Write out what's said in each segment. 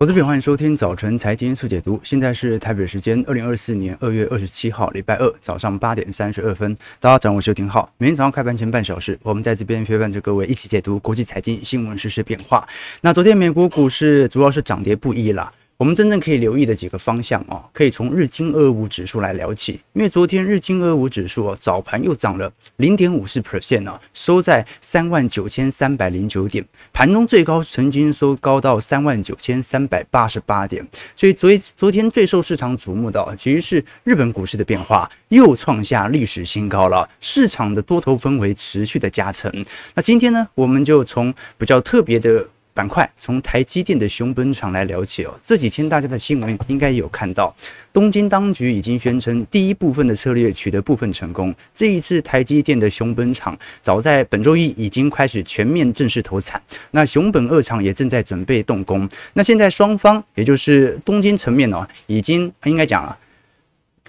投资朋友，欢迎收听早晨财经速解读。现在是台北时间二零二四年二月二十七号，礼拜二早上八点三十二分。大家早上好，我是廷浩。每天早上开盘前半小时，我们在这边陪伴着各位一起解读国际财经新闻实、时变化。那昨天美国股市主要是涨跌不一啦。我们真正可以留意的几个方向哦，可以从日经二五指数来聊起，因为昨天日经二五指数哦，早盘又涨了零点五四 percent 呢，收在三万九千三百零九点，盘中最高曾经收高到三万九千三百八十八点，所以昨昨天最受市场瞩目的其实是日本股市的变化又创下历史新高了，市场的多头氛围持续的加成。那今天呢，我们就从比较特别的。板块从台积电的熊本厂来聊起哦。这几天大家的新闻应该有看到，东京当局已经宣称第一部分的策略取得部分成功。这一次台积电的熊本厂早在本周一已经开始全面正式投产，那熊本二厂也正在准备动工。那现在双方也就是东京层面哦，已经应该讲了，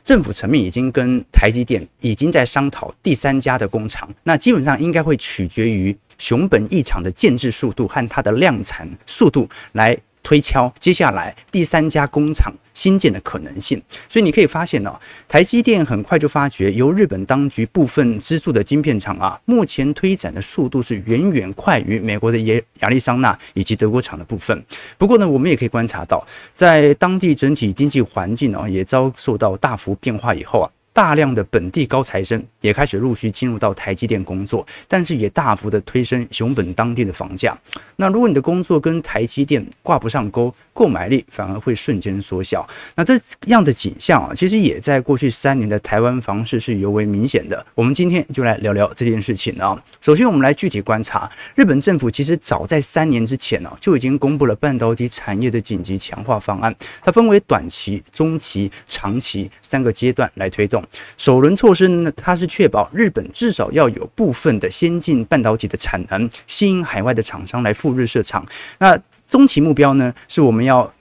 政府层面已经跟台积电已经在商讨第三家的工厂。那基本上应该会取决于。熊本一厂的建制速度和它的量产速度来推敲接下来第三家工厂新建的可能性，所以你可以发现呢，台积电很快就发觉由日本当局部分资助的晶片厂啊，目前推展的速度是远远快于美国的亚亚利桑那以及德国厂的部分。不过呢，我们也可以观察到，在当地整体经济环境呢也遭受到大幅变化以后啊。大量的本地高材生也开始陆续进入到台积电工作，但是也大幅的推升熊本当地的房价。那如果你的工作跟台积电挂不上钩，购买力反而会瞬间缩小。那这样的景象啊，其实也在过去三年的台湾房市是尤为明显的。我们今天就来聊聊这件事情啊。首先，我们来具体观察，日本政府其实早在三年之前呢，就已经公布了半导体产业的紧急强化方案，它分为短期、中期、长期三个阶段来推动。首轮措施呢，它是确保日本至少要有部分的先进半导体的产能，吸引海外的厂商来赴日设厂。那中期目标呢，是我们要。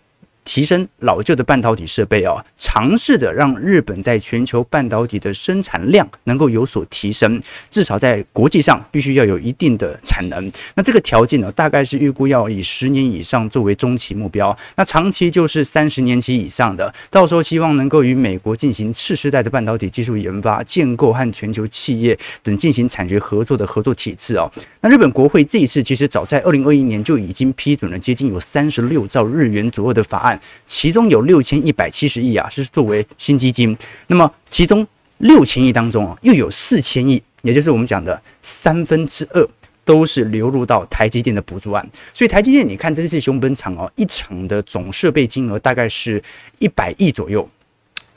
提升老旧的半导体设备哦，尝试的让日本在全球半导体的生产量能够有所提升，至少在国际上必须要有一定的产能。那这个条件呢，大概是预估要以十年以上作为中期目标，那长期就是三十年期以上的。到时候希望能够与美国进行次世代的半导体技术研发、建构和全球企业等进行产学合作的合作体制哦。那日本国会这一次其实早在二零二一年就已经批准了接近有三十六兆日元左右的法案。其中有六千一百七十亿啊，是作为新基金。那么其中六千亿当中啊，又有四千亿，也就是我们讲的三分之二，都是流入到台积电的补助案。所以台积电，你看这次熊本厂哦，一场的总设备金额大概是一百亿左右，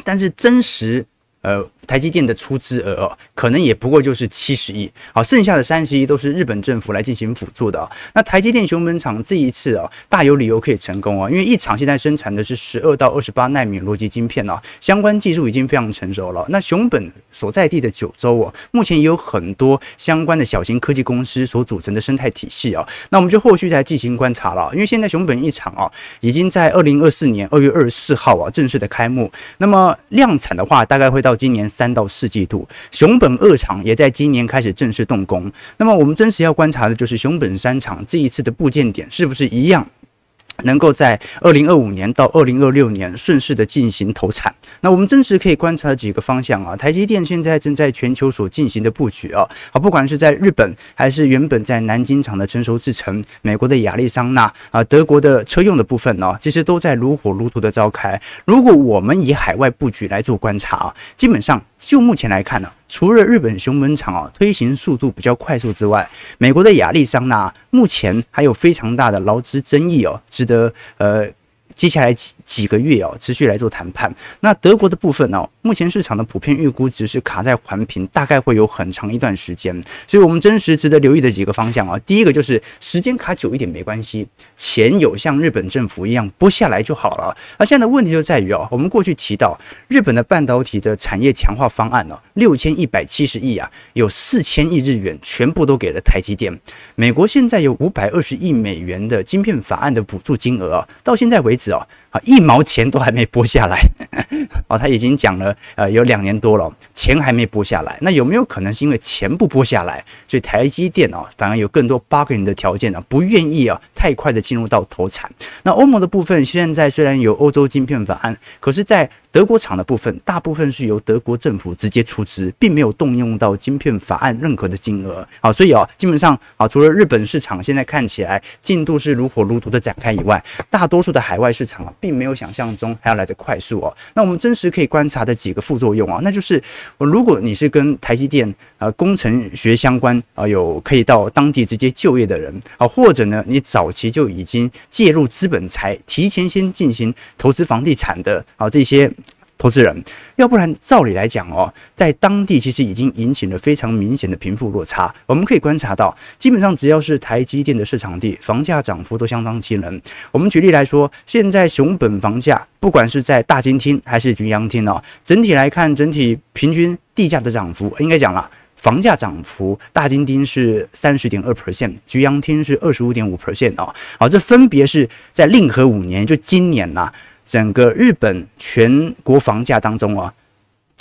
但是真实。呃，台积电的出资额哦，可能也不过就是七十亿，好，剩下的三十亿都是日本政府来进行辅助的啊。那台积电熊本厂这一次啊，大有理由可以成功啊，因为一厂现在生产的是十二到二十八纳米逻辑晶片啊，相关技术已经非常成熟了。那熊本所在地的九州哦，目前也有很多相关的小型科技公司所组成的生态体系啊。那我们就后续再进行观察了，因为现在熊本一厂啊，已经在二零二四年二月二十四号啊正式的开幕，那么量产的话，大概会到。到今年三到四季度，熊本二厂也在今年开始正式动工。那么我们真实要观察的就是熊本三厂这一次的部件点是不是一样？能够在二零二五年到二零二六年顺势的进行投产。那我们真实可以观察几个方向啊。台积电现在正在全球所进行的布局啊，好，不管是在日本还是原本在南京厂的成熟制程，美国的亚利桑那啊，德国的车用的部分呢，其实都在如火如荼的召开。如果我们以海外布局来做观察啊，基本上就目前来看呢。除了日本熊本厂啊推行速度比较快速之外，美国的亚利桑那目前还有非常大的劳资争议哦，值得呃。接下来几几个月哦，持续来做谈判。那德国的部分呢，目前市场的普遍预估值是卡在环评，大概会有很长一段时间。所以，我们真实值得留意的几个方向啊，第一个就是时间卡久一点没关系，钱有像日本政府一样拨下来就好了。而现在的问题就在于哦，我们过去提到日本的半导体的产业强化方案呢，六千一百七十亿啊，有四千亿日元全部都给了台积电。美国现在有五百二十亿美元的晶片法案的补助金额啊，到现在为止。啊，啊一毛钱都还没拨下来。哦，他已经讲了呃有两年多了，钱还没拨下来。那有没有可能是因为钱不拨下来，所以台积电哦反而有更多 bargain 的条件呢？不愿意啊太快的进入到投产。那欧盟的部分现在虽然有欧洲晶片法案，可是，在德国厂的部分，大部分是由德国政府直接出资，并没有动用到晶片法案任何的金额。好，所以啊，基本上啊，除了日本市场现在看起来进度是如火如荼的展开以外，大多数的海外市场啊，并没有想象中还要来得快速哦。那我们真实可以观察的几个副作用啊，那就是，如果你是跟台积电啊工程学相关啊，有可以到当地直接就业的人啊，或者呢，你早期就已经介入资本财，提前先进行投资房地产的啊这些。投资人，要不然照理来讲哦，在当地其实已经引起了非常明显的贫富落差。我们可以观察到，基本上只要是台积电的市场地，房价涨幅都相当惊人。我们举例来说，现在熊本房价，不管是在大金厅还是菊阳厅哦，整体来看，整体平均地价的涨幅，应该讲了，房价涨幅，大金町是三十点二 percent，菊阳町是二十五点五 percent 哦。好，这分别是在令和五年，就今年呐、整个日本全国房价当中啊，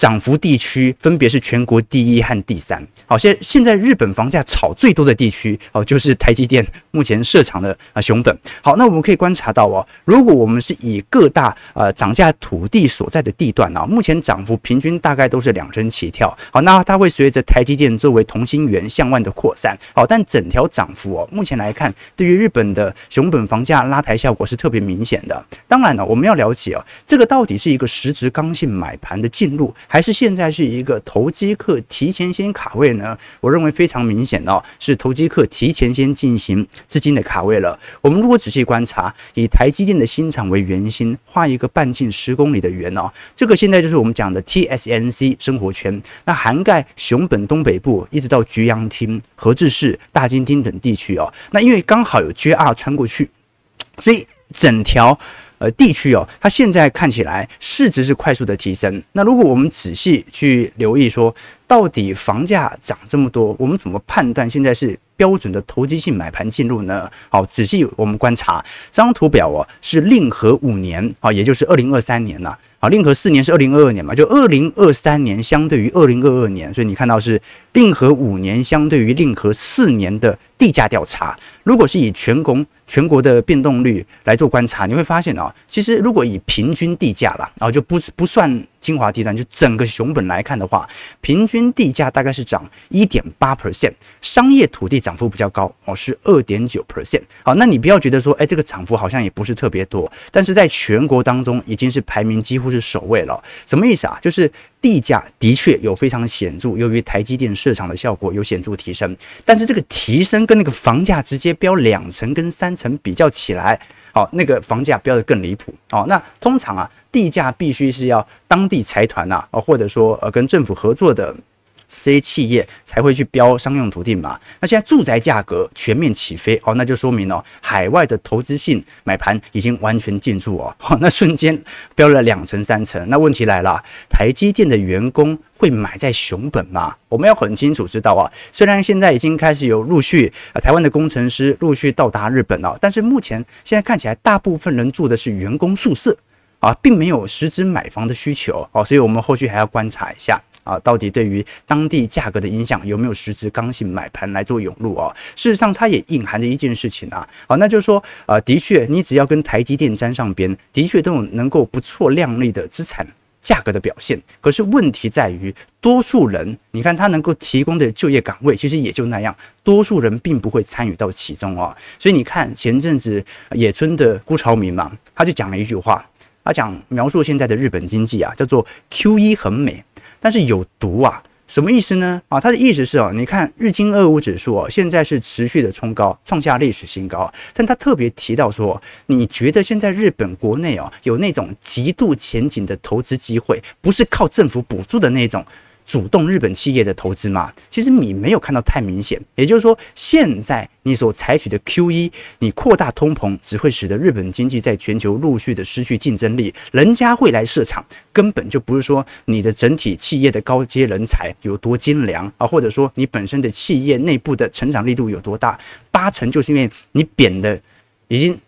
涨幅地区分别是全国第一和第三。好，现现在日本房价炒最多的地区哦，就是台积电目前设厂的啊熊本。好，那我们可以观察到哦，如果我们是以各大呃涨价土地所在的地段啊，目前涨幅平均大概都是两成起跳。好，那它会随着台积电作为同心圆向外的扩散。好，但整条涨幅哦，目前来看，对于日本的熊本房价拉抬效果是特别明显的。当然了，我们要了解哦，这个到底是一个实质刚性买盘的进入。还是现在是一个投机客提前先卡位呢？我认为非常明显哦，是投机客提前先进行资金的卡位了。我们如果仔细观察，以台积电的新厂为圆心，画一个半径十公里的圆哦，这个现在就是我们讲的 TSMC 生活圈，那涵盖熊本东北部一直到菊阳町、和志市、大金町等地区哦。那因为刚好有 JR 穿过去，所以整条。呃，地区哦，它现在看起来市值是快速的提升。那如果我们仔细去留意说，到底房价涨这么多，我们怎么判断现在是标准的投机性买盘进入呢？好，仔细我们观察这张图表哦，是令和五年啊，也就是二零二三年呐。啊，令和四年是二零二二年嘛，就二零二三年相对于二零二二年，所以你看到是令和五年相对于令和四年的地价调查。如果是以全国全国的变动率来做观察，你会发现啊，其实如果以平均地价啦，然后就不不算。精华地段就整个熊本来看的话，平均地价大概是涨一点八 percent，商业土地涨幅比较高哦，是二点九 percent。好，那你不要觉得说，哎，这个涨幅好像也不是特别多，但是在全国当中已经是排名几乎是首位了。什么意思啊？就是地价的确有非常显著，由于台积电市场的效果有显著提升，但是这个提升跟那个房价直接飙两成跟三成比较起来，哦，那个房价飙得更离谱哦。那通常啊。地价必须是要当地财团呐，或者说呃跟政府合作的这些企业才会去标商用土地嘛。那现在住宅价格全面起飞哦，那就说明哦，海外的投资性买盘已经完全进驻哦，那瞬间飙了两成三成。那问题来了，台积电的员工会买在熊本吗？我们要很清楚知道啊，虽然现在已经开始有陆续啊台湾的工程师陆续到达日本了，但是目前现在看起来大部分人住的是员工宿舍。啊，并没有实质买房的需求哦，所以我们后续还要观察一下啊，到底对于当地价格的影响有没有实质刚性买盘来做涌入啊。事实上，它也隐含着一件事情啊，好，那就是说啊，的确，你只要跟台积电沾上边，的确都有能够不错亮丽的资产价格的表现。可是问题在于，多数人，你看他能够提供的就业岗位，其实也就那样，多数人并不会参与到其中哦。所以你看前阵子野村的辜朝明嘛，他就讲了一句话。他讲描述现在的日本经济啊，叫做 Q 一很美，但是有毒啊，什么意思呢？啊，他的意思是哦，你看日经二五指数哦，现在是持续的冲高，创下历史新高，但他特别提到说，你觉得现在日本国内哦，有那种极度前景的投资机会，不是靠政府补助的那种。主动日本企业的投资嘛，其实你没有看到太明显。也就是说，现在你所采取的 QE，你扩大通膨，只会使得日本经济在全球陆续的失去竞争力。人家会来设厂，根本就不是说你的整体企业的高阶人才有多精良啊，或者说你本身的企业内部的成长力度有多大，八成就是因为你贬的已经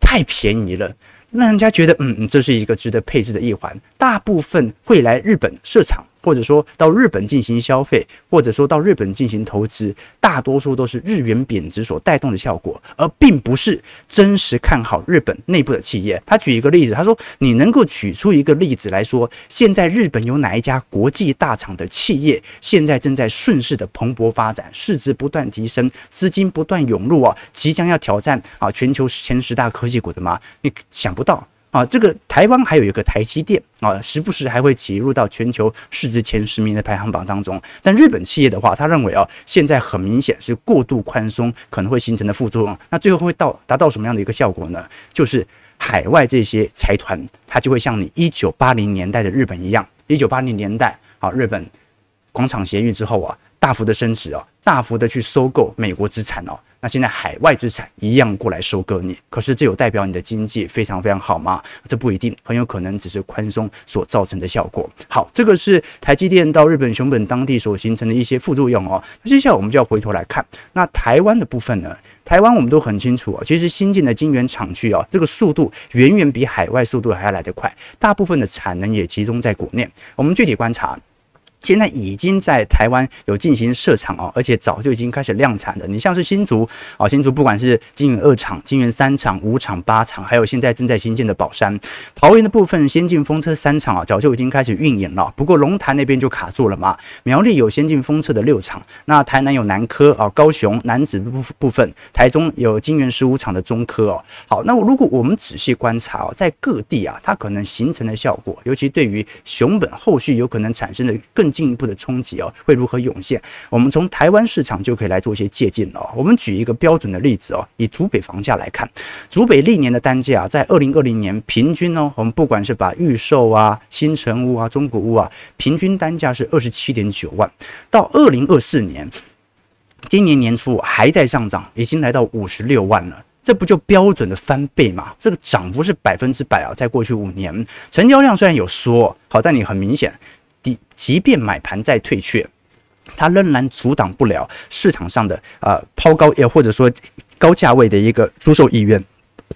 太便宜了。让人家觉得嗯，这是一个值得配置的一环。大部分会来日本设厂。或者说到日本进行消费，或者说到日本进行投资，大多数都是日元贬值所带动的效果，而并不是真实看好日本内部的企业。他举一个例子，他说：“你能够举出一个例子来说，现在日本有哪一家国际大厂的企业现在正在顺势的蓬勃发展，市值不断提升，资金不断涌入啊，即将要挑战啊全球前十大科技股的吗？你想不到。”啊，这个台湾还有一个台积电啊，时不时还会挤入到全球市值前十名的排行榜当中。但日本企业的话，他认为啊，现在很明显是过度宽松可能会形成的副作用。那最后会到达到什么样的一个效果呢？就是海外这些财团，它就会像你一九八零年代的日本一样，一九八零年代啊，日本广场协议之后啊，大幅的升值啊，大幅的去收购美国资产哦。那现在海外资产一样过来收割你，可是这有代表你的经济非常非常好吗？这不一定，很有可能只是宽松所造成的效果。好，这个是台积电到日本熊本当地所形成的一些副作用哦。那接下来我们就要回头来看，那台湾的部分呢？台湾我们都很清楚啊，其实新进的晶圆厂区啊，这个速度远远比海外速度还要来得快，大部分的产能也集中在国内。我们具体观察。现在已经在台湾有进行设厂哦，而且早就已经开始量产的。你像是新竹啊，新竹不管是金圆二厂、金圆三厂、五厂、八厂，还有现在正在新建的宝山、桃园的部分先进风车三厂啊，早就已经开始运营了。不过龙潭那边就卡住了嘛。苗栗有先进风车的六厂，那台南有南科啊，高雄南梓部部分，台中有金圆十五厂的中科哦。好，那如果我们仔细观察哦，在各地啊，它可能形成的效果，尤其对于熊本后续有可能产生的更。进一步的冲击哦，会如何涌现？我们从台湾市场就可以来做一些借鉴哦。我们举一个标准的例子哦，以竹北房价来看，竹北历年的单价在二零二零年平均哦，我们不管是把预售啊、新城屋啊、中古屋啊，平均单价是二十七点九万，到二零二四年，今年年初还在上涨，已经来到五十六万了。这不就标准的翻倍吗？这个涨幅是百分之百啊！在过去五年，成交量虽然有缩，好，但你很明显。即即便买盘再退却，它仍然阻挡不了市场上的啊、抛高，也或者说高价位的一个出售意愿。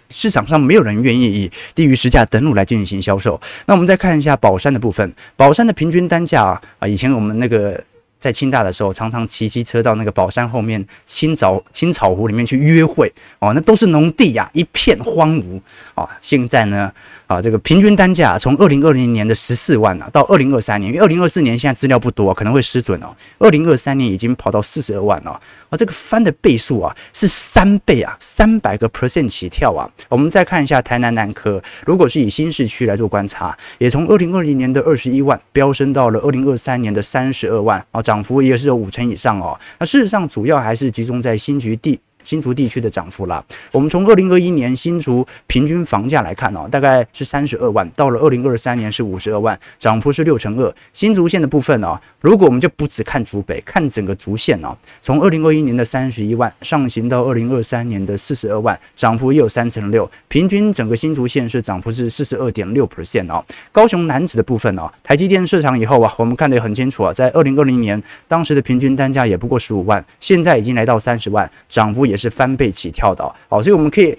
市场上没有人愿意以低于实价登录来进行销售。那我们再看一下宝山的部分，宝山的平均单价，啊，以前我们那个。在清大的时候，常常骑机车到那个宝山后面青草青草湖里面去约会哦，那都是农地呀，一片荒芜啊。现在呢，啊，这个平均单价从二零二零年的十四万啊，到二零二三年，因为二零二四年现在资料不多，可能会失准哦。二零二三年已经跑到四十二万了，啊，这个翻的倍数啊是三倍啊，三百个 percent 起跳啊。我们再看一下台南南科，如果是以新市区来做观察，也从二零二零年的二十一万飙升到了二零二三年的三十二万啊。涨涨幅也是有五成以上哦。那事实上，主要还是集中在新局地。新竹地区的涨幅啦，我们从二零二一年新竹平均房价来看哦，大概是三十二万，到了二零二三年是五十二万，涨幅是六成二。新竹县的部分哦，如果我们就不只看竹北，看整个竹县哦，从二零二一年的三十一万上行到二零二三年的四十二万，涨幅也有三成六。平均整个新竹县是涨幅是四十二点六 percent 哦。高雄南子的部分哦，台积电设厂以后啊，我们看得很清楚啊，在二零二零年当时的平均单价也不过十五万，现在已经来到三十万，涨幅也。也是翻倍起跳的哦，所以我们可以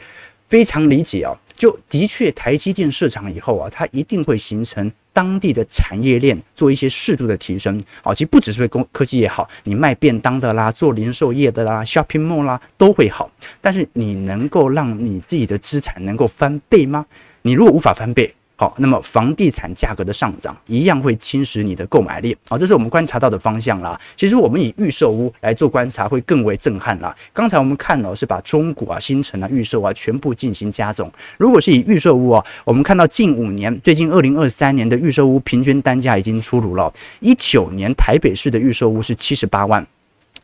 非常理解啊，就的确台积电设厂以后啊，它一定会形成当地的产业链做一些适度的提升好。其实不只是为工科技也好，你卖便当的啦，做零售业的啦，shopping mall 啦都会好。但是你能够让你自己的资产能够翻倍吗？你如果无法翻倍。好，那么房地产价格的上涨一样会侵蚀你的购买力。好，这是我们观察到的方向啦。其实我们以预售屋来做观察会更为震撼啦。刚才我们看到是把中古啊、新城啊、预售啊全部进行加总。如果是以预售屋啊，我们看到近五年，最近二零二三年的预售屋平均单价已经出炉了。一九年台北市的预售屋是七十八万。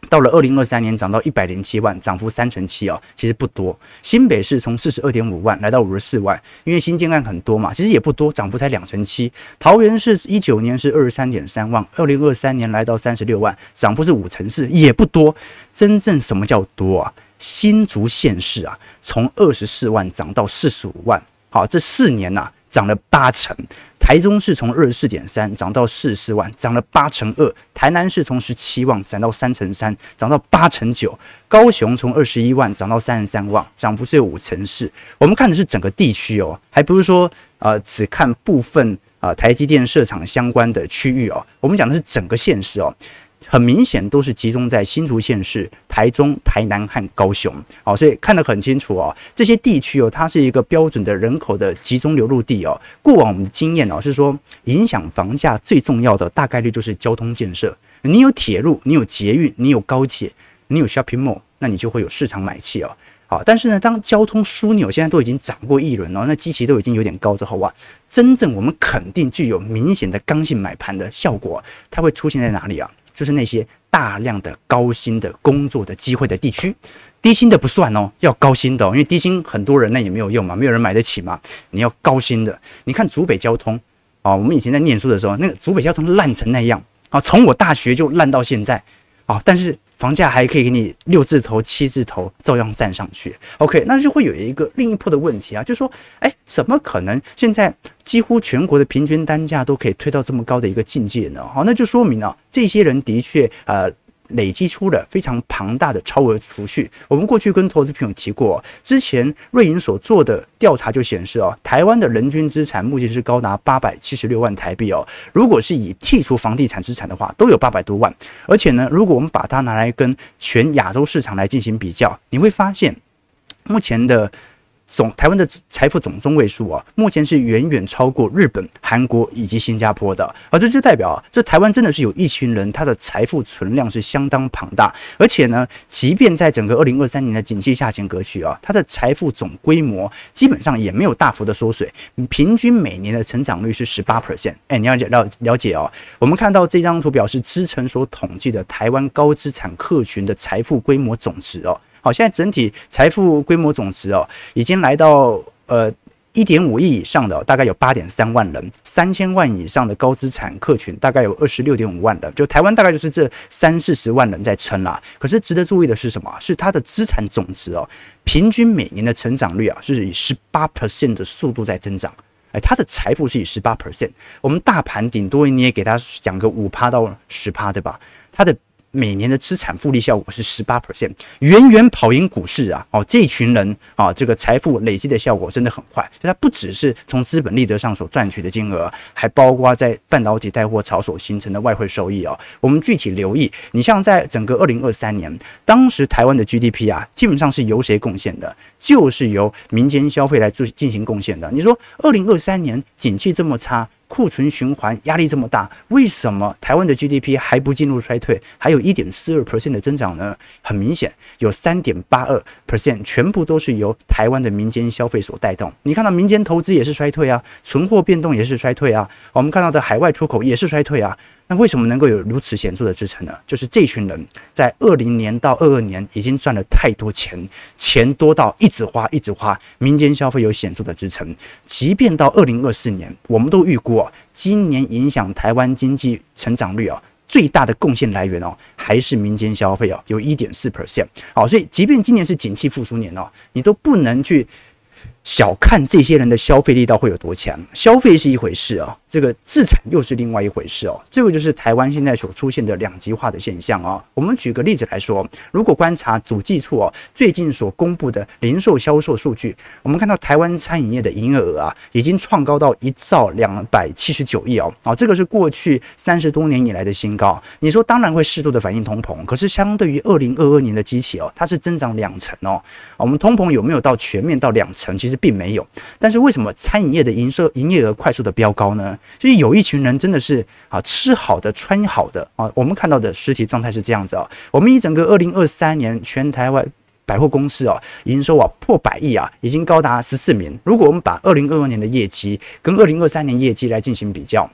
到了二零二三年，涨到一百零七万，涨幅三成七哦，其实不多。新北市从四十二点五万来到五十四万，因为新建案很多嘛，其实也不多，涨幅才两成七。桃园市一九年是二十三点三万，二零二三年来到三十六万，涨幅是五成四，也不多。真正什么叫多啊？新竹县市啊，从二十四万涨到四十五万，好，这四年呐、啊。涨了八成。台中市从二十四点三涨到四十四万，涨了八成二；台南市从十七万涨到三成三，涨到八成九；高雄从二十一万涨到三十三万，涨幅是有五成四。我们看的是整个地区哦，还不是说呃只看部分啊、台积电设厂相关的区域哦，我们讲的是整个县市哦。很明显都是集中在新竹县市、台中、台南和高雄，好，所以看得很清楚哦。这些地区哦，它是一个标准的人口的集中流入地哦。过往我们的经验哦是说，影响房价最重要的大概率就是交通建设。你有铁路，你有捷运，你有高铁，你有 shopping mall，那你就会有市场买气哦。好，但是呢，当交通枢纽现在都已经涨过一轮了，那基期都已经有点高之后啊，真正我们肯定具有明显的刚性买盘的效果，它会出现在哪里啊？就是那些大量的高薪的工作的机会的地区，低薪的不算哦，要高薪的哦，因为低薪很多人那也没有用嘛，没有人买得起嘛。你要高薪的，你看竹北交通啊，我们以前在念书的时候，那个竹北交通烂成那样啊，从我大学就烂到现在哦，但是。房价还可以给你六字头、七字头照样站上去，OK，那就会有一个另一波的问题啊，就是说，哎，怎么可能现在几乎全国的平均单价都可以推到这么高的一个境界呢？好，那就说明了这些人的确呃。累积出了非常庞大的超额储蓄。我们过去跟投资朋友提过，之前瑞银所做的调查就显示哦，台湾的人均资产目前是高达八百七十六万台币哦。如果是以剔除房地产资产的话，都有八百多万。而且呢，如果我们把它拿来跟全亚洲市场来进行比较，你会发现目前的。总台湾的财富总中位数啊，目前是远远超过日本、韩国以及新加坡的，而这就代表啊，这台湾真的是有一群人，他的财富存量是相当庞大，而且呢，即便在整个二零二三年的景气下行格局啊，它的财富总规模基本上也没有大幅的缩水，平均每年的成长率是十八 percent。哎，你要了了解哦，我们看到这张图表是资诚所统计的台湾高资产客群的财富规模总值哦。好，现在整体财富规模总值哦，已经来到呃一点五亿以上的，大概有八点三万人，三千万以上的高资产客群大概有二十六点五万人，就台湾大概就是这三四十万人在撑啦。可是值得注意的是什么？是它的资产总值哦，平均每年的成长率啊，是以十八 percent 的速度在增长。哎，它的财富是以十八 percent，我们大盘顶多你也给它讲个五趴到十趴，对吧？它的。每年的资产复利效果是十八 percent，远远跑赢股市啊！哦，这群人啊，这个财富累积的效果真的很快。就它不只是从资本利得上所赚取的金额，还包括在半导体带货潮所形成的外汇收益哦。我们具体留意，你像在整个二零二三年，当时台湾的 GDP 啊，基本上是由谁贡献的？就是由民间消费来做进行贡献的。你说二零二三年景气这么差？库存循环压力这么大，为什么台湾的 GDP 还不进入衰退，还有一点四二 percent 的增长呢？很明显，有三点八二 percent 全部都是由台湾的民间消费所带动。你看到民间投资也是衰退啊，存货变动也是衰退啊，我们看到的海外出口也是衰退啊。那为什么能够有如此显著的支撑呢？就是这群人在二零年到二二年已经赚了太多钱，钱多到一直花一直花，民间消费有显著的支撑。即便到二零二四年，我们都预估啊，今年影响台湾经济成长率啊最大的贡献来源哦，还是民间消费哦，有一点四 percent。好，所以即便今年是景气复苏年哦，你都不能去。小看这些人的消费力道会有多强？消费是一回事啊，这个资产又是另外一回事哦。这个就是台湾现在所出现的两极化的现象啊。我们举个例子来说，如果观察主计处哦最近所公布的零售销售数据，我们看到台湾餐饮业的营业额啊，已经创高到一兆两百七十九亿哦。啊，这个是过去三十多年以来的新高。你说当然会适度的反映通膨，可是相对于二零二二年的基期哦，它是增长两成哦。我们通膨有没有到全面到两成？其实。其实并没有，但是为什么餐饮业的营收营业额快速的飙高呢？就是有一群人真的是啊，吃好的穿好的啊，我们看到的实体状态是这样子啊。我们一整个二零二三年全台湾百货公司啊营收啊破百亿啊，已经高达十四名。如果我们把二零二二年的业绩跟二零二三年业绩来进行比较。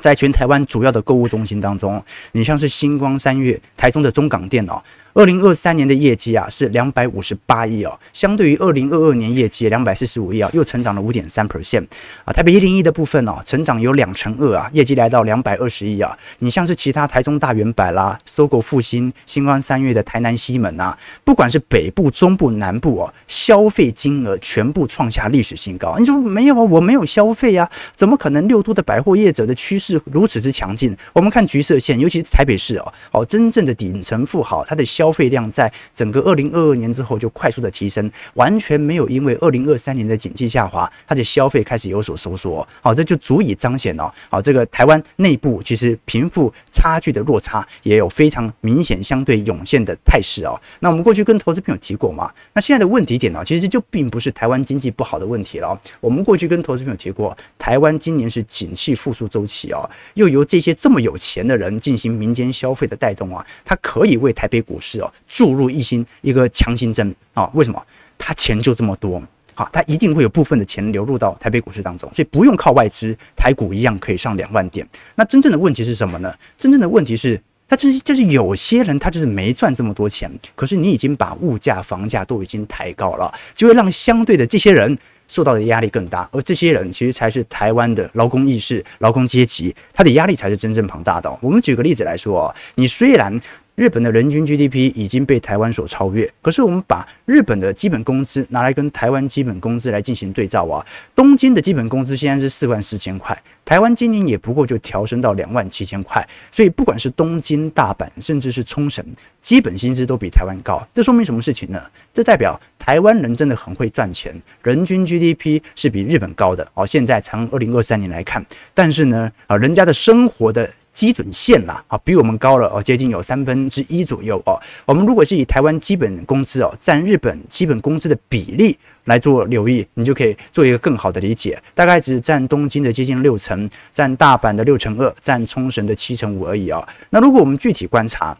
在全台湾主要的购物中心当中，你像是星光三月、台中的中港店哦，二零二三年的业绩啊是两百五十八亿哦，相对于二零二二年业绩两百四十五亿啊，又成长了五点三 percent 啊。台北一零一的部分哦，成长有两成二啊，业绩来到两百二十亿啊。你像是其他台中大远百啦、搜狗复兴、新光三越的台南西门啊，不管是北部、中部、南部哦，消费金额全部创下历史新高。你说没有啊？我没有消费呀，怎么可能？六都的百货业者的趋势如此之强劲，我们看橘色线，尤其是台北市哦，哦，真正的顶层富豪，他的消费量在整个二零二二年之后就快速的提升，完全没有因为二零二三年的景气下滑，它的消费开始有所收缩。好，这就足以彰显哦，好，这个台湾内部其实贫富差距的落差也有非常明显相对涌现的态势哦。那我们过去跟投资朋友提过嘛，那现在的问题点呢，其实就并不是台湾经济不好的问题了。我们过去跟投资朋友提过，台湾今年是景气复苏周期啊，又由这些这么有钱的人进行民间消费的带动啊，它可以为台北股市哦注入一心一个强心针啊。为什么？他钱就这么多，好，他一定会有部分的钱流入到台北股市当中，所以不用靠外资，台股一样可以上两万点。那真正的问题是什么呢？真正的问题是，他就是就是有些人他就是没赚这么多钱，可是你已经把物价、房价都已经抬高了，就会让相对的这些人。受到的压力更大，而这些人其实才是台湾的劳工意识、劳工阶级，他的压力才是真正庞大的。我们举个例子来说啊，你虽然日本的人均 GDP 已经被台湾所超越，可是我们把日本的基本工资拿来跟台湾基本工资来进行对照啊，东京的基本工资现在是四万四千块，台湾今年也不过就调升到两万七千块，所以不管是东京、大阪，甚至是冲绳，基本薪资都比台湾高。这说明什么事情呢？这代表台湾人真的很会赚钱，人均 GDP 是比日本高的哦。现在从二零二三年来看，但是呢，啊，人家的生活的基准线啦，啊，比我们高了哦，接近有三分之一左右哦。我们如果是以台湾基本工资哦，占日本基本工资的比例来做留意，你就可以做一个更好的理解，大概只占东京的接近六成，占大阪的六成二，占冲绳的七成五而已哦。那如果我们具体观察，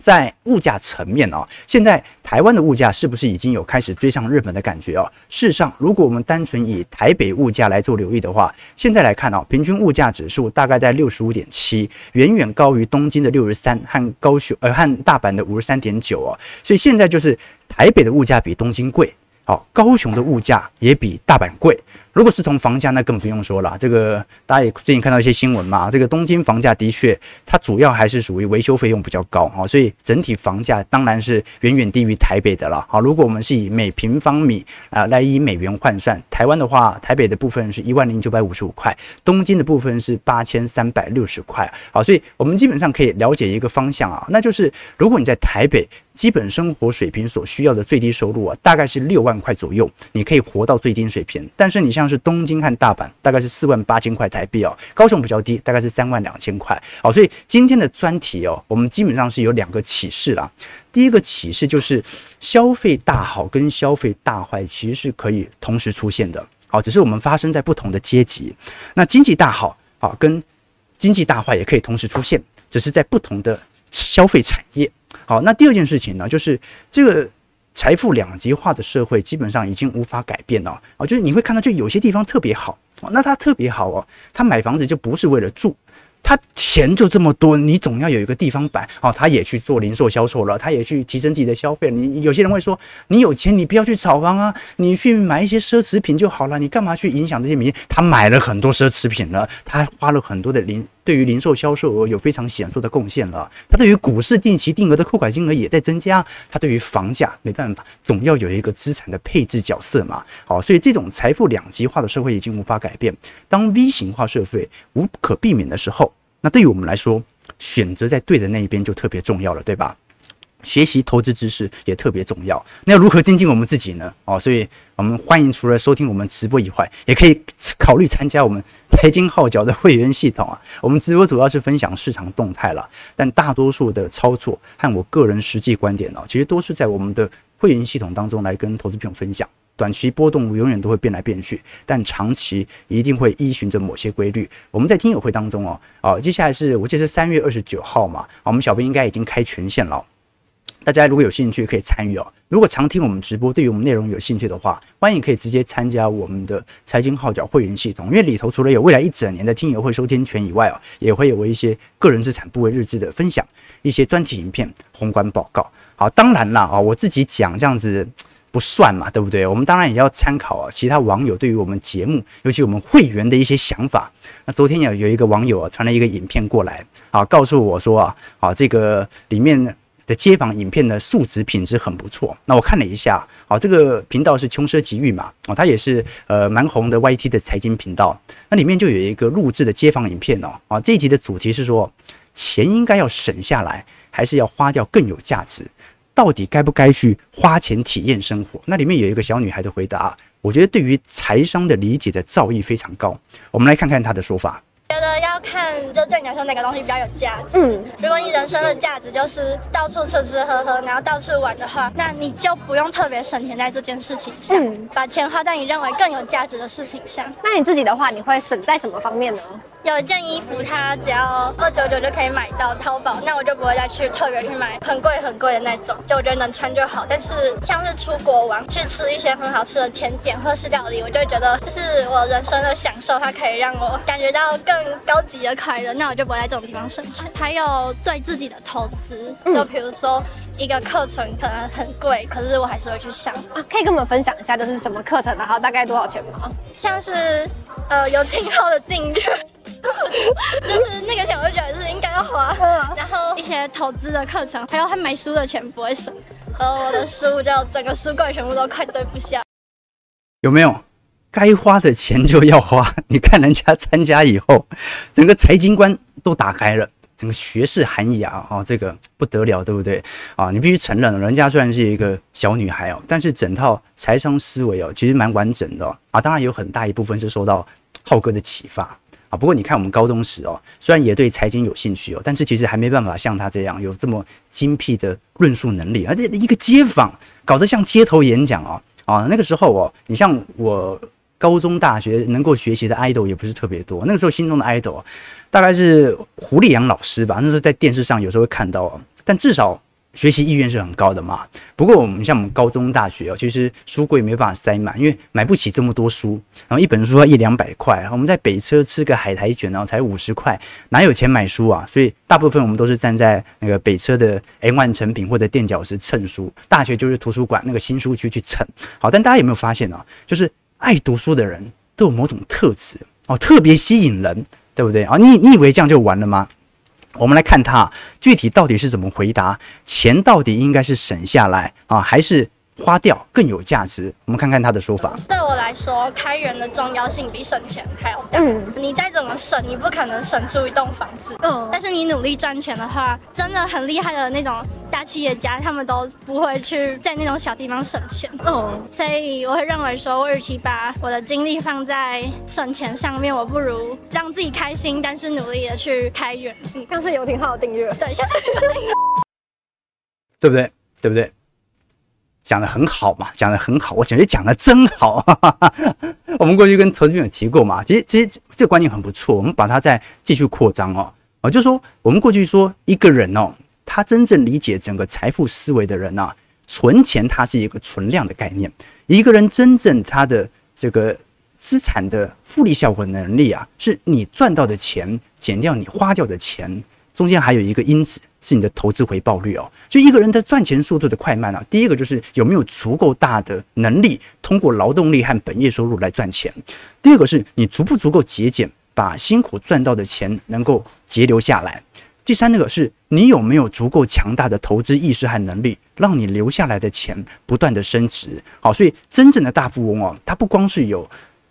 在物价层面啊，现在台湾的物价是不是已经有开始追上日本的感觉啊？事实上，如果我们单纯以台北物价来做留意的话，现在来看啊，平均物价指数大概在六十五点七，远远高于东京的六十三和高雄呃和大阪的五十三点九啊，所以现在就是台北的物价比东京贵，好，高雄的物价也比大阪贵。如果是从房价，那更不用说了。这个大家也最近看到一些新闻嘛，这个东京房价的确，它主要还是属于维修费用比较高啊，所以整体房价当然是远远低于台北的了。好，如果我们是以每平方米啊来以美元换算，台湾的话，台北的部分是一万零九百五十五块，东京的部分是八千三百六十块。好，所以我们基本上可以了解一个方向啊，那就是如果你在台北基本生活水平所需要的最低收入啊，大概是六万块左右，你可以活到最低水平。但是你像是东京和大阪大概是四万八千块台币哦，高雄比较低，大概是三万两千块。好，所以今天的专题哦，我们基本上是有两个启示啦。第一个启示就是消费大好跟消费大坏其实是可以同时出现的。好，只是我们发生在不同的阶级。那经济大好啊，跟经济大坏也可以同时出现，只是在不同的消费产业。好，那第二件事情呢，就是这个。财富两极化的社会基本上已经无法改变了啊！就是你会看到，就有些地方特别好，那他特别好哦，他买房子就不是为了住，他钱就这么多，你总要有一个地方摆哦。他也去做零售销售了，他也去提升自己的消费。你有些人会说，你有钱，你不要去炒房啊，你去买一些奢侈品就好了，你干嘛去影响这些民？他买了很多奢侈品了，他花了很多的零。对于零售销售额有非常显著的贡献了，它对于股市定期定额的扣款金额也在增加，它对于房价没办法，总要有一个资产的配置角色嘛。好，所以这种财富两极化的社会已经无法改变。当 V 型化社会无可避免的时候，那对于我们来说，选择在对的那一边就特别重要了，对吧？学习投资知识也特别重要。那要如何精进我们自己呢？哦，所以我们欢迎除了收听我们直播以外，也可以考虑参加我们财经号角的会员系统啊。我们直播主要是分享市场动态了，但大多数的操作和我个人实际观点呢，其实都是在我们的会员系统当中来跟投资朋友分享。短期波动永远都会变来变去，但长期一定会依循着某些规律。我们在听友会当中哦，啊，接下来是我记得是三月二十九号嘛，我们小编应该已经开权限了。大家如果有兴趣可以参与哦。如果常听我们直播，对于我们内容有兴趣的话，欢迎可以直接参加我们的财经号角会员系统。因为里头除了有未来一整年的听友会收听权以外哦，也会有一些个人资产部位日志的分享，一些专题影片、宏观报告。好，当然啦啊，我自己讲这样子不算嘛，对不对？我们当然也要参考啊其他网友对于我们节目，尤其我们会员的一些想法。那昨天有有一个网友啊传了一个影片过来啊，告诉我说啊，啊这个里面。的街访影片的素质品质很不错。那我看了一下，好，这个频道是穷奢极欲嘛，哦，它也是呃蛮红的 YT 的财经频道。那里面就有一个录制的街访影片哦，啊，这一集的主题是说，钱应该要省下来，还是要花掉更有价值？到底该不该去花钱体验生活？那里面有一个小女孩的回答，我觉得对于财商的理解的造诣非常高。我们来看看她的说法。就对你来说哪个东西比较有价值。嗯，如果你人生的价值就是到处吃吃喝喝，然后到处玩的话，那你就不用特别省钱在这件事情上，嗯，把钱花在你认为更有价值的事情上。那你自己的话，你会省在什么方面呢？有一件衣服，它只要二九九就可以买到淘宝，那我就不会再去特别去买很贵很贵的那种，就我觉得能穿就好。但是像是出国玩，去吃一些很好吃的甜点、或是料理，我就会觉得这是我人生的享受，它可以让我感觉到更高级的快乐，那我就不会在这种地方省钱。还有对自己的投资，就比如说一个课程可能很贵，可是我还是会去上。啊，可以跟我们分享一下这是什么课程，然后大概多少钱吗？像是呃有听号的订阅。就是那个钱，我就觉得是应该要花。然后一些投资的课程，还有他买书的钱不会省，和我的书就整个书柜全部都快堆不下。有没有？该花的钱就要花。你看人家参加以后，整个财经观都打开了，整个学士涵养啊，这个不得了，对不对啊？你必须承认，人家虽然是一个小女孩哦，但是整套财商思维哦，其实蛮完整的啊。当然有很大一部分是受到浩哥的启发。不过你看我们高中时哦，虽然也对财经有兴趣哦，但是其实还没办法像他这样有这么精辟的论述能力，而且一个街访搞得像街头演讲哦，啊，那个时候哦，你像我高中、大学能够学习的 idol 也不是特别多，那个时候心中的 idol 大概是胡立阳老师吧，那时候在电视上有时候会看到，但至少。学习意愿是很高的嘛，不过我们像我们高中、大学哦，其实书柜没办法塞满，因为买不起这么多书，然后一本书要一两百块，我们在北车吃个海苔卷，然后才五十块，哪有钱买书啊？所以大部分我们都是站在那个北车的 M1 成品或者垫脚石蹭书，大学就是图书馆那个新书区去蹭。好，但大家有没有发现呢？就是爱读书的人都有某种特质哦，特别吸引人，对不对啊？你你以为这样就完了吗？我们来看他具体到底是怎么回答，钱到底应该是省下来啊，还是花掉更有价值？我们看看他的说法。对我来说，开源的重要性比省钱还要大。嗯，你再怎么省，你不可能省出一栋房子。嗯，但是你努力赚钱的话，真的很厉害的那种大企业家，他们都不会去在那种小地方省钱。嗯，所以我会认为说，我与其把我的精力放在省钱上面，我不如让自己开心，但是努力的去开源。嗯，像是游艇号的订阅，对，像是游艇号，对不对？对不对？讲得很好嘛，讲得很好，我觉得讲得真好。我们过去跟投资朋友提过嘛，其实其实这个观念很不错，我们把它再继续扩张哦。啊，就是说我们过去说一个人哦，他真正理解整个财富思维的人呐，存钱它是一个存量的概念。一个人真正他的这个资产的复利效果能力啊，是你赚到的钱减掉你花掉的钱，中间还有一个因子。是你的投资回报率哦，就一个人的赚钱速度的快慢啊。第一个就是有没有足够大的能力，通过劳动力和本业收入来赚钱；第二个是你足不足够节俭，把辛苦赚到的钱能够节流下来；第三那个是你有没有足够强大的投资意识和能力，让你留下来的钱不断的升值。好，所以真正的大富翁哦，他不光是有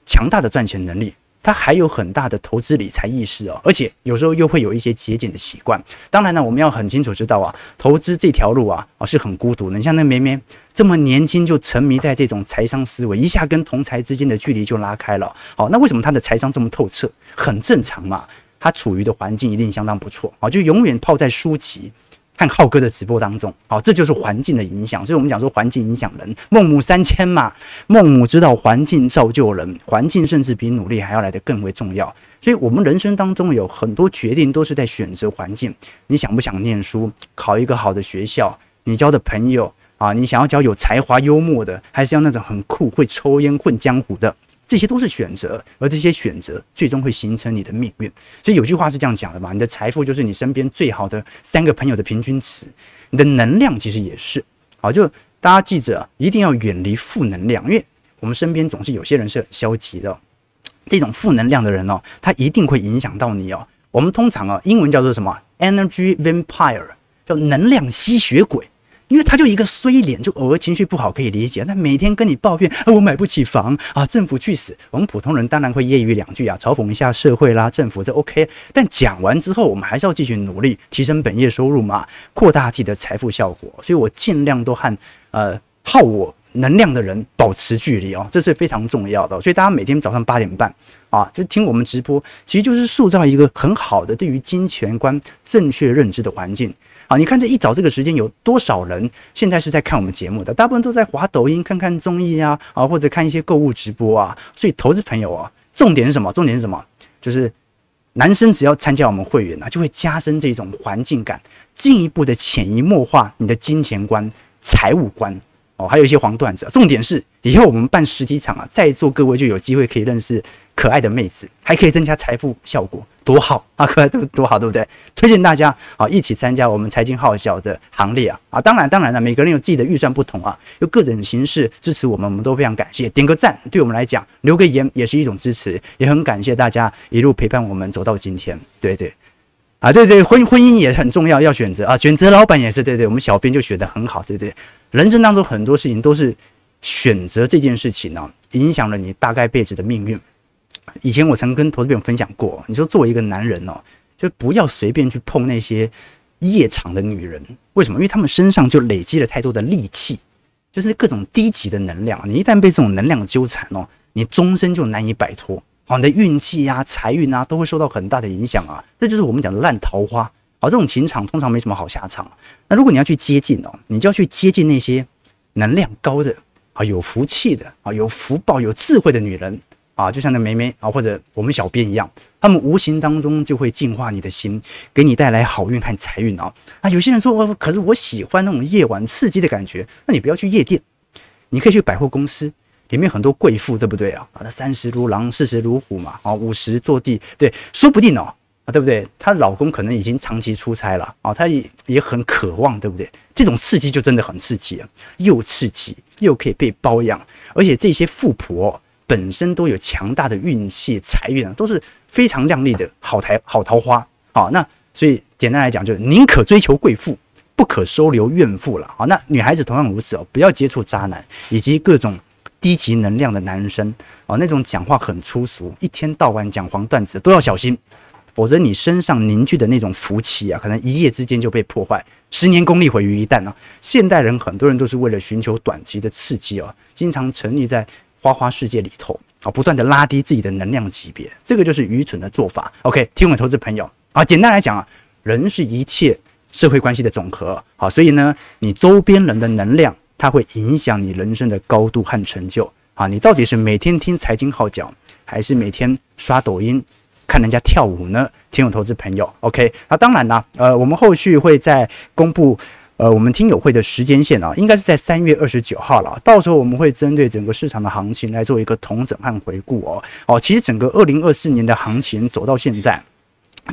强大的赚钱能力。他还有很大的投资理财意识哦，而且有时候又会有一些节俭的习惯。当然呢，我们要很清楚知道啊，投资这条路啊啊是很孤独的。你像那绵绵这么年轻就沉迷在这种财商思维，一下跟同侪之间的距离就拉开了。好，那为什么他的财商这么透彻？很正常嘛，他处于的环境一定相当不错啊，就永远泡在书籍。和浩哥的直播当中，好，这就是环境的影响。所以我们讲说环境影响人，孟母三迁嘛。孟母知道环境造就人，环境甚至比努力还要来得更为重要。所以，我们人生当中有很多决定都是在选择环境。你想不想念书？考一个好的学校，你交的朋友啊，你想要交有才华、幽默的，还是要那种很酷、会抽烟、混江湖的？这些都是选择，而这些选择最终会形成你的命运。所以有句话是这样讲的嘛：你的财富就是你身边最好的三个朋友的平均值，你的能量其实也是。好，就大家记着，一定要远离负能量，因为我们身边总是有些人是很消极的。这种负能量的人哦，他一定会影响到你哦。我们通常啊，英文叫做什么？Energy vampire，叫能量吸血鬼。因为他就一个衰脸，就偶尔情绪不好可以理解。那每天跟你抱怨啊，我买不起房啊，政府去死。我们普通人当然会揶揄两句啊，嘲讽一下社会啦，政府这 OK。但讲完之后，我们还是要继续努力，提升本业收入嘛，扩大自己的财富效果。所以我尽量都和呃耗我能量的人保持距离哦，这是非常重要的。所以大家每天早上八点半啊，就听我们直播，其实就是塑造一个很好的对于金钱观正确认知的环境。啊，你看这一早这个时间有多少人现在是在看我们节目的？大部分都在滑抖音、看看综艺啊，啊或者看一些购物直播啊。所以投资朋友啊，重点是什么？重点是什么？就是男生只要参加我们会员啊，就会加深这种环境感，进一步的潜移默化你的金钱观、财务观。哦，还有一些黄段子。重点是以后我们办实体场啊，在座各位就有机会可以认识可爱的妹子，还可以增加财富效果，多好 啊！可爱多多好，对不对？推荐大家啊，一起参加我们财经号角的行列啊！啊，当然当然了，每个人有自己的预算不同啊，用各种形式支持我们，我们都非常感谢。点个赞，对我们来讲，留个言也是一种支持，也很感谢大家一路陪伴我们走到今天。对对。啊，对对，婚婚姻也很重要，要选择啊，选择老板也是对对。我们小编就选得很好，对对。人生当中很多事情都是选择这件事情呢、影响了你大概辈子的命运。以前我曾跟投资朋友分享过，你说作为一个男人哦，就不要随便去碰那些夜场的女人，为什么？因为他们身上就累积了太多的戾气，就是各种低级的能量。你一旦被这种能量纠缠哦，你终身就难以摆脱。好，你的运气啊、财运啊，都会受到很大的影响啊。这就是我们讲的烂桃花。好，这种情场通常没什么好下场。那如果你要去接近哦，你就要去接近那些能量高的啊、有福气的啊、有福报、有智慧的女人啊，就像那梅梅啊，或者我们小编一样，他们无形当中就会净化你的心，给你带来好运和财运啊。那有些人说，可是我喜欢那种夜晚刺激的感觉，那你不要去夜店，你可以去百货公司。里面很多贵妇，对不对啊？啊，那三十如狼，四十如虎嘛，啊，五十坐地，对，说不定哦，啊，对不对？她老公可能已经长期出差了，啊，她也也很渴望，对不对？这种刺激就真的很刺激啊，又刺激又可以被包养，而且这些富婆本身都有强大的运气、财运啊，都是非常亮丽的好台好桃花啊。那所以简单来讲，就是宁可追求贵妇，不可收留怨妇了啊。那女孩子同样如此哦，不要接触渣男以及各种。低级能量的男生哦，那种讲话很粗俗，一天到晚讲黄段子都要小心，否则你身上凝聚的那种福气啊，可能一夜之间就被破坏，十年功力毁于一旦啊！现代人很多人都是为了寻求短期的刺激啊，经常沉溺在花花世界里头啊，不断的拉低自己的能量级别，这个就是愚蠢的做法。OK，听我投资朋友啊，简单来讲啊，人是一切社会关系的总和，好，所以呢，你周边人的能量。它会影响你人生的高度和成就啊！你到底是每天听财经号角，还是每天刷抖音看人家跳舞呢？听友投资朋友，OK？那当然啦，呃，我们后续会再公布呃我们听友会的时间线啊，应该是在三月二十九号了。到时候我们会针对整个市场的行情来做一个统整和回顾哦。哦，其实整个二零二四年的行情走到现在。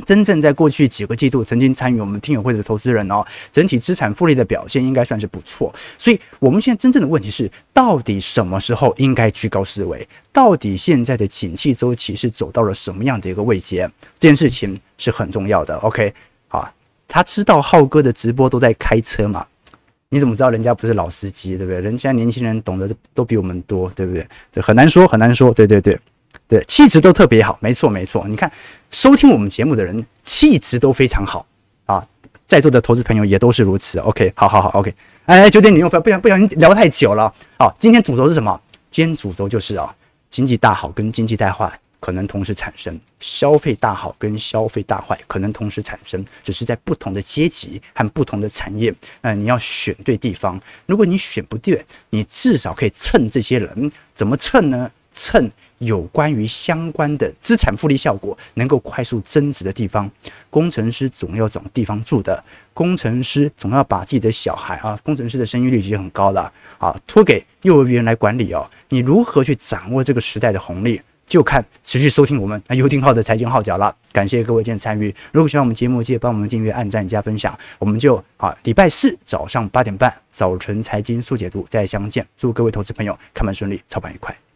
真正在过去几个季度曾经参与我们听友会的投资人哦，整体资产复利的表现应该算是不错。所以，我们现在真正的问题是，到底什么时候应该居高思危？到底现在的景气周期是走到了什么样的一个位阶？这件事情是很重要的。OK，他知道浩哥的直播都在开车嘛？你怎么知道人家不是老司机，对不对？人家年轻人懂得都比我们多，对不对？这很难说，很难说。对对对。对，气质都特别好，没错没错。你看，收听我们节目的人气质都非常好啊，在座的投资朋友也都是如此。OK，好好好，OK。哎，九点你又不想不小心聊太久了。好，今天主轴是什么？今天主轴就是啊，经济大好跟经济大坏可能同时产生，消费大好跟消费大坏可能同时产生，只是在不同的阶级和不同的产业。那你要选对地方，如果你选不对，你至少可以蹭这些人。怎么蹭呢？蹭。有关于相关的资产复利效果能够快速增值的地方。工程师总要找地方住的，工程师总要把自己的小孩啊，工程师的生育率已经很高了啊，托给幼儿园来管理哦。你如何去掌握这个时代的红利？就看持续收听我们那优听号的财经号角了，感谢各位今天参与。如果喜欢我们节目，记得帮我们订阅、按赞、加分享。我们就啊，礼拜四早上八点半，早晨财经速解读再相见。祝各位投资朋友开盘顺利，操盘愉快。